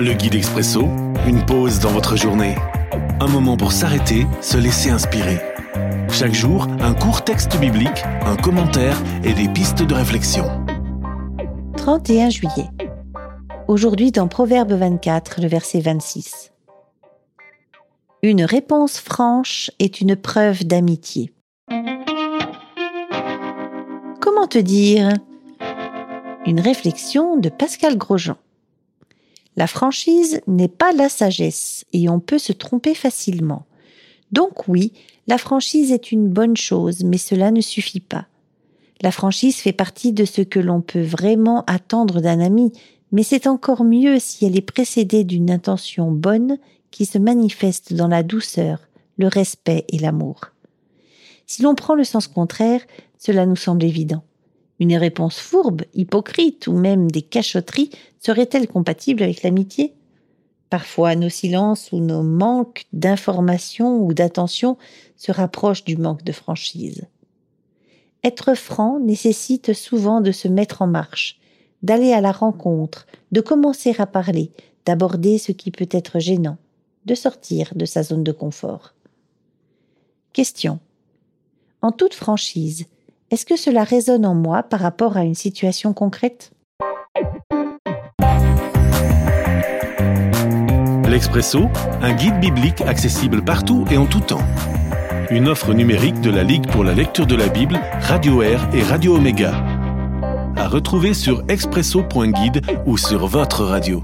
Le guide expresso, une pause dans votre journée. Un moment pour s'arrêter, se laisser inspirer. Chaque jour, un court texte biblique, un commentaire et des pistes de réflexion. 31 juillet. Aujourd'hui dans Proverbe 24, le verset 26. Une réponse franche est une preuve d'amitié. Comment te dire? Une réflexion de Pascal Grosjean. La franchise n'est pas la sagesse et on peut se tromper facilement. Donc oui, la franchise est une bonne chose, mais cela ne suffit pas. La franchise fait partie de ce que l'on peut vraiment attendre d'un ami, mais c'est encore mieux si elle est précédée d'une intention bonne qui se manifeste dans la douceur, le respect et l'amour. Si l'on prend le sens contraire, cela nous semble évident. Une réponse fourbe, hypocrite ou même des cachotteries seraient-elles compatibles avec l'amitié? Parfois, nos silences ou nos manques d'information ou d'attention se rapprochent du manque de franchise. Être franc nécessite souvent de se mettre en marche, d'aller à la rencontre, de commencer à parler, d'aborder ce qui peut être gênant, de sortir de sa zone de confort. Question. En toute franchise, est-ce que cela résonne en moi par rapport à une situation concrète? L'Expresso, un guide biblique accessible partout et en tout temps. Une offre numérique de la Ligue pour la lecture de la Bible, Radio Air et Radio Omega. À retrouver sur expresso.guide ou sur votre radio.